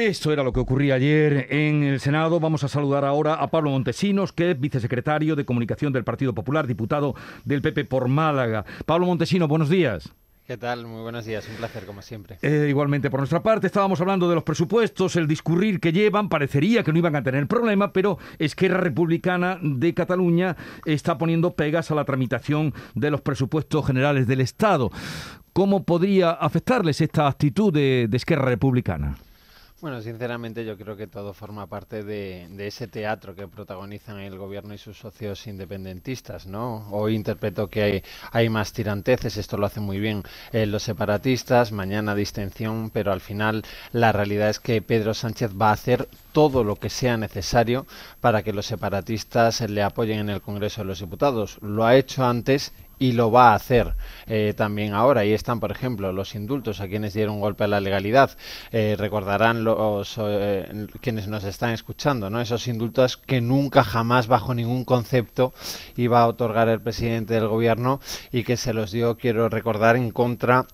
Esto era lo que ocurría ayer en el Senado. Vamos a saludar ahora a Pablo Montesinos, que es vicesecretario de Comunicación del Partido Popular, diputado del PP por Málaga. Pablo Montesinos, buenos días. ¿Qué tal? Muy buenos días, un placer como siempre. Eh, igualmente por nuestra parte, estábamos hablando de los presupuestos, el discurrir que llevan, parecería que no iban a tener problema, pero Esquerra Republicana de Cataluña está poniendo pegas a la tramitación de los presupuestos generales del Estado. ¿Cómo podría afectarles esta actitud de, de Esquerra Republicana? Bueno, sinceramente yo creo que todo forma parte de, ese teatro que protagonizan el gobierno y sus socios independentistas, ¿no? Hoy interpreto que hay, hay más tiranteces, esto lo hacen muy bien eh, los separatistas, mañana distensión, pero al final la realidad es que Pedro Sánchez va a hacer todo lo que sea necesario para que los separatistas le apoyen en el Congreso de los Diputados. Lo ha hecho antes y lo va a hacer eh, también ahora. Ahí están, por ejemplo, los indultos a quienes dieron golpe a la legalidad. Eh, recordarán los eh, quienes nos están escuchando, ¿no? Esos indultos que nunca jamás bajo ningún concepto iba a otorgar el presidente del gobierno y que se los dio, quiero recordar, en contra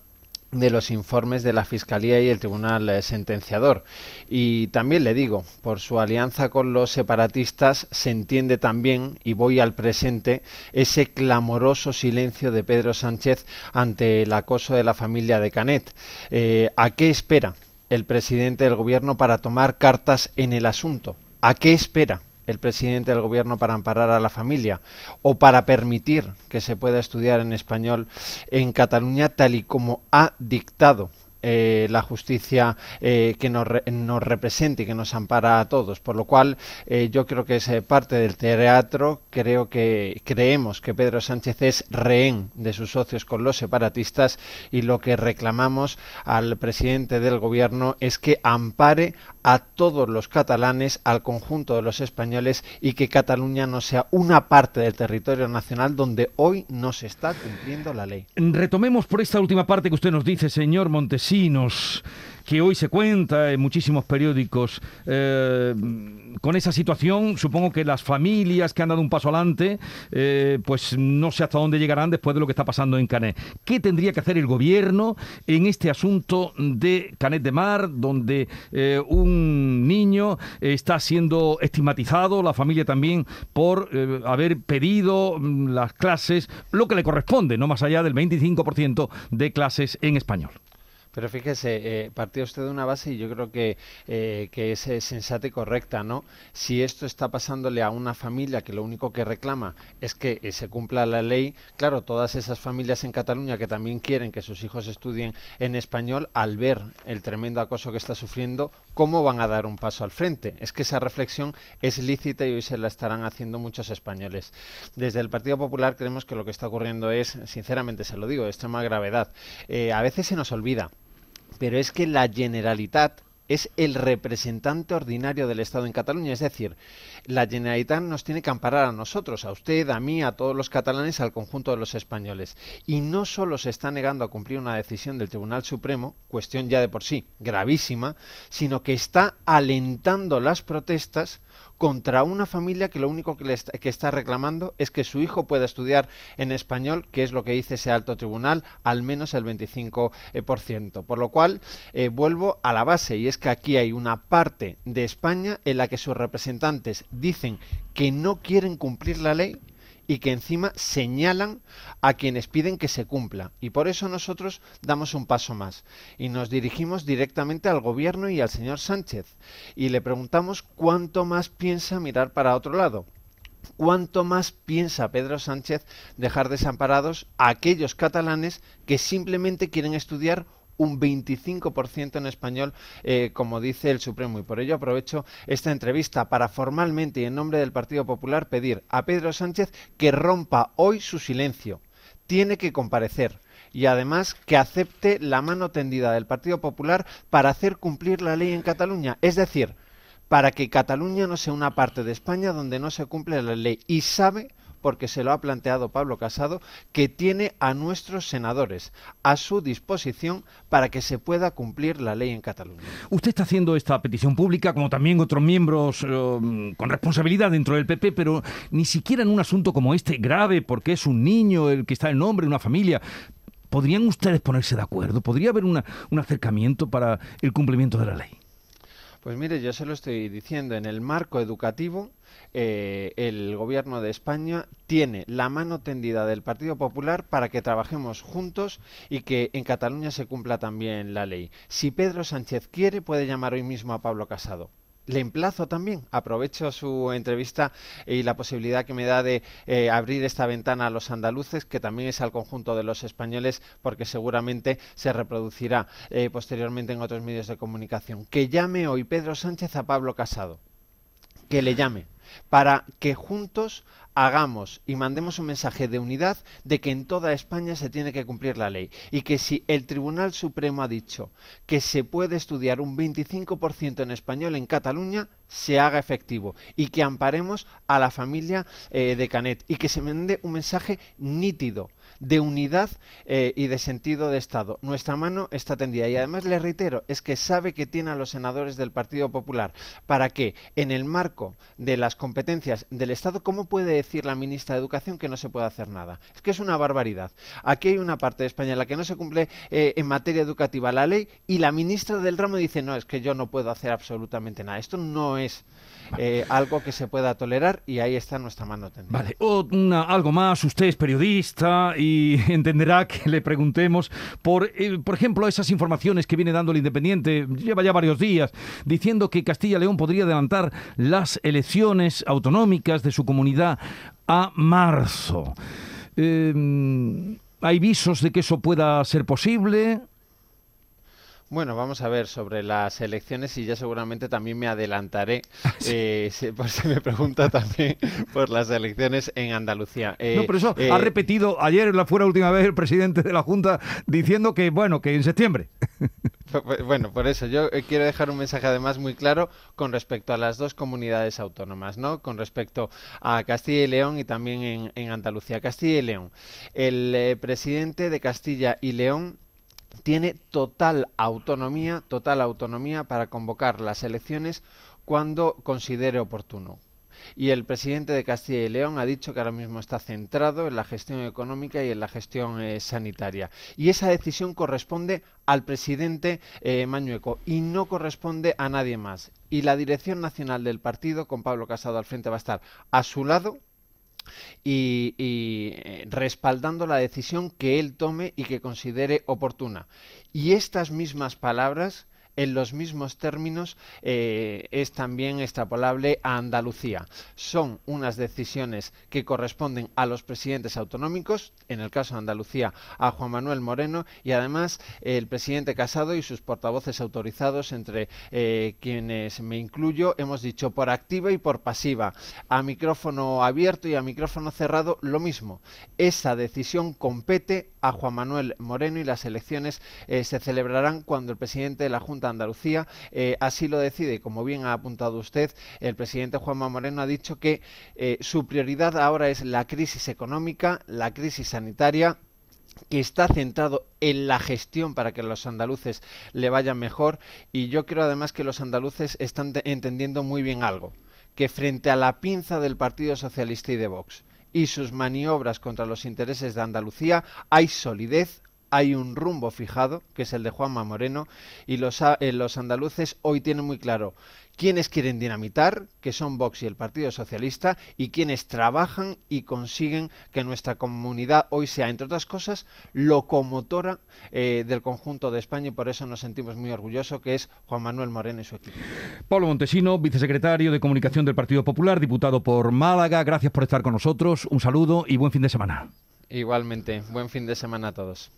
los informes de la Fiscalía y el Tribunal eh, Sentenciador. Y también le digo, por su alianza con los separatistas se entiende también, y voy al presente, ese clamoroso silencio de Pedro Sánchez ante el acoso de la familia de Canet. Eh, ¿A qué espera el presidente del Gobierno para tomar cartas en el asunto? ¿A qué espera? El presidente del gobierno para amparar a la familia o para permitir que se pueda estudiar en español en Cataluña tal y como ha dictado eh, la justicia eh, que nos, nos, represente y que nos ampara a todos. Por lo cual, eh, yo creo que es parte del teatro. Creo que creemos que Pedro Sánchez es rehén de sus socios con los separatistas y lo que reclamamos al presidente del gobierno es que ampare a todos los catalanes, al conjunto de los españoles y que Cataluña no sea una parte del territorio nacional donde hoy no se está cumpliendo la ley. Retomemos por esta última parte que usted nos dice, señor Montesí que hoy se cuenta en muchísimos periódicos eh, con esa situación. Supongo que las familias que han dado un paso adelante, eh, pues no sé hasta dónde llegarán después de lo que está pasando en Canet. ¿Qué tendría que hacer el gobierno en este asunto de Canet de Mar, donde eh, un niño está siendo estigmatizado, la familia también, por haber pedido mm, las clases, lo que le corresponde, no más allá del 25% de clases en español? Pero fíjese, eh, partía usted de una base y yo creo que, eh, que es eh, sensata y correcta, ¿no? Si esto está pasándole a una familia que lo único que reclama es que eh, se cumpla la ley, claro, todas esas familias en Cataluña que también quieren que sus hijos estudien en español, al ver el tremendo acoso que está sufriendo, ¿cómo van a dar un paso al frente? Es que esa reflexión es lícita y hoy se la estarán haciendo muchos españoles. Desde el Partido Popular creemos que lo que está ocurriendo es, sinceramente se lo digo, de extrema gravedad. a veces se nos olvida pero es que la Generalitat es el representante ordinario del Estado en Cataluña, es decir, la Generalitat nos tiene que amparar a nosotros, a usted, a mí, a todos los catalanes, al conjunto de los españoles. Y no solo se está negando a cumplir una decisión del Tribunal Supremo, cuestión ya de por sí gravísima, sino que está alentando las protestas contra una familia que lo único que, le está, reclamando es que su hijo pueda estudiar en español, que es lo que dice ese alto tribunal, al menos el 25%. Eh, por lo cual, eh, vuelvo a la base, y es que aquí hay una parte de España en la que sus representantes dicen que no quieren cumplir la ley y que encima señalan a quienes piden que se cumpla. Y por eso nosotros damos un paso más y nos dirigimos directamente al gobierno y al señor Sánchez y le preguntamos cuánto más piensa mirar para otro lado. ¿Cuánto más piensa Pedro Sánchez dejar desamparados a aquellos catalanes que simplemente quieren estudiar un 25% en español, eh, como dice el Supremo. Y por ello aprovecho esta entrevista para formalmente y en nombre del Partido Popular pedir a Pedro Sánchez que rompa hoy su silencio. Tiene que comparecer y además que acepte la mano tendida del Partido Popular para hacer cumplir la ley en Cataluña. Es decir, para que Cataluña no sea una parte de España donde no se cumple la ley. Y sabe porque se lo ha planteado Pablo Casado, que tiene a nuestros senadores a su disposición para que se pueda cumplir la ley en Cataluña. Usted está haciendo esta petición pública, como también otros miembros eh, con responsabilidad dentro del PP, pero ni siquiera en un asunto como este, grave, porque es un niño el que está en nombre, una familia. ¿Podrían ustedes ponerse de acuerdo? ¿Podría haber un acercamiento para el cumplimiento de la ley? Pues mire, yo se lo estoy diciendo, en el marco educativo, eh, el gobierno de España tiene la mano tendida del Partido Popular para que trabajemos juntos y que en Cataluña se cumpla también la ley. Si Pedro Sánchez quiere, puede llamar hoy mismo a Pablo Casado le emplazo también, aprovecho su entrevista y la posibilidad que me da de eh, abrir esta ventana a los andaluces, que también es al conjunto de los españoles, porque seguramente se reproducirá eh, posteriormente en otros medios de comunicación. Que llame hoy Pedro Sánchez a Pablo Casado, que le llame, para que juntos hagamos y mandemos un mensaje de unidad de que en toda España se tiene que cumplir la ley y que si el Tribunal Supremo ha dicho que se puede estudiar un 25% en español en Cataluña, se haga efectivo y que amparemos a la familia eh, de Canet y que se mande un mensaje nítido de unidad eh, y de sentido de Estado. Nuestra mano está tendida y además le reitero, es que sabe que tiene a los senadores del Partido Popular para que en el marco de las competencias del Estado, ¿cómo puede decir la ministra de Educación que no se puede hacer nada? Es que es una barbaridad. Aquí hay una parte de España en la que no se cumple eh, en materia educativa la ley y la ministra del ramo dice, no, es que yo no puedo hacer absolutamente nada. Esto no es eh, algo que se pueda tolerar y ahí está nuestra mano tendida. Vale, algo más, usted es periodista y entenderá que le preguntemos por, eh, por ejemplo, esas informaciones que viene dando el Independiente, lleva ya varios días, diciendo que Castilla-León podría adelantar las elecciones autonómicas de su comunidad a marzo. Em, ¿Hay visos de que eso pueda ser posible? Bueno, vamos a ver sobre las elecciones y ya seguramente también me adelantaré, ah, eh, por si me pregunta también por las elecciones en Andalucía. Eh, no, pero eso ha eh, repetido ayer, la fue la última vez, el presidente de la Junta diciendo que, bueno, que en septiembre. Bueno, por eso yo quiero dejar un mensaje además muy claro con respecto a las dos comunidades autónomas, ¿no? Con respecto a Castilla y León y también en, en Andalucía. Castilla y León. El presidente de Castilla y León tiene total autonomía, total autonomía para convocar las elecciones cuando considere oportuno. Y el presidente de Castilla y León ha dicho que ahora mismo está centrado en la gestión económica y en la gestión eh, sanitaria. Y esa decisión corresponde al presidente eh, Mañueco y no corresponde a nadie más. Y la dirección nacional del partido, con Pablo Casado al frente, va a estar a su lado y, eh, respaldando la decisión que él tome y que considere oportuna. Y estas mismas palabras en los mismos términos eh, es también extrapolable a Andalucía. Son unas decisiones que corresponden a los presidentes autonómicos, en el caso de Andalucía a Juan Manuel Moreno y además el presidente Casado y sus portavoces autorizados, entre eh, quienes me incluyo, hemos dicho por activa y por pasiva, a micrófono abierto y a micrófono cerrado lo mismo. Esa decisión compete a Juan Manuel Moreno y las elecciones eh, se celebrarán cuando el presidente de la Junta Andalucía eh, así lo decide. Como bien ha apuntado usted, el presidente Juanma Moreno ha dicho que eh, su prioridad ahora es la crisis económica, la crisis sanitaria que está centrado en la gestión para que los andaluces le vayan mejor y yo creo además que los andaluces están entendiendo muy bien algo, que frente a la pinza del Partido Socialista y de Vox y sus maniobras contra los intereses de Andalucía hay solidez, hay un rumbo fijado, que es el de Juanma Moreno, y los, eh, los andaluces hoy tienen muy claro quiénes quieren dinamitar, que son Vox y el Partido Socialista, y quienes trabajan y consiguen que nuestra comunidad hoy sea, entre otras cosas, locomotora eh, del conjunto de España, y por eso nos sentimos muy orgullosos, que es Juan Manuel Moreno y su equipo. Pablo Montesino, vicesecretario de Comunicación del Partido Popular, diputado por Málaga, gracias por estar con nosotros, un saludo y buen fin de semana. Igualmente, buen fin de semana a todos.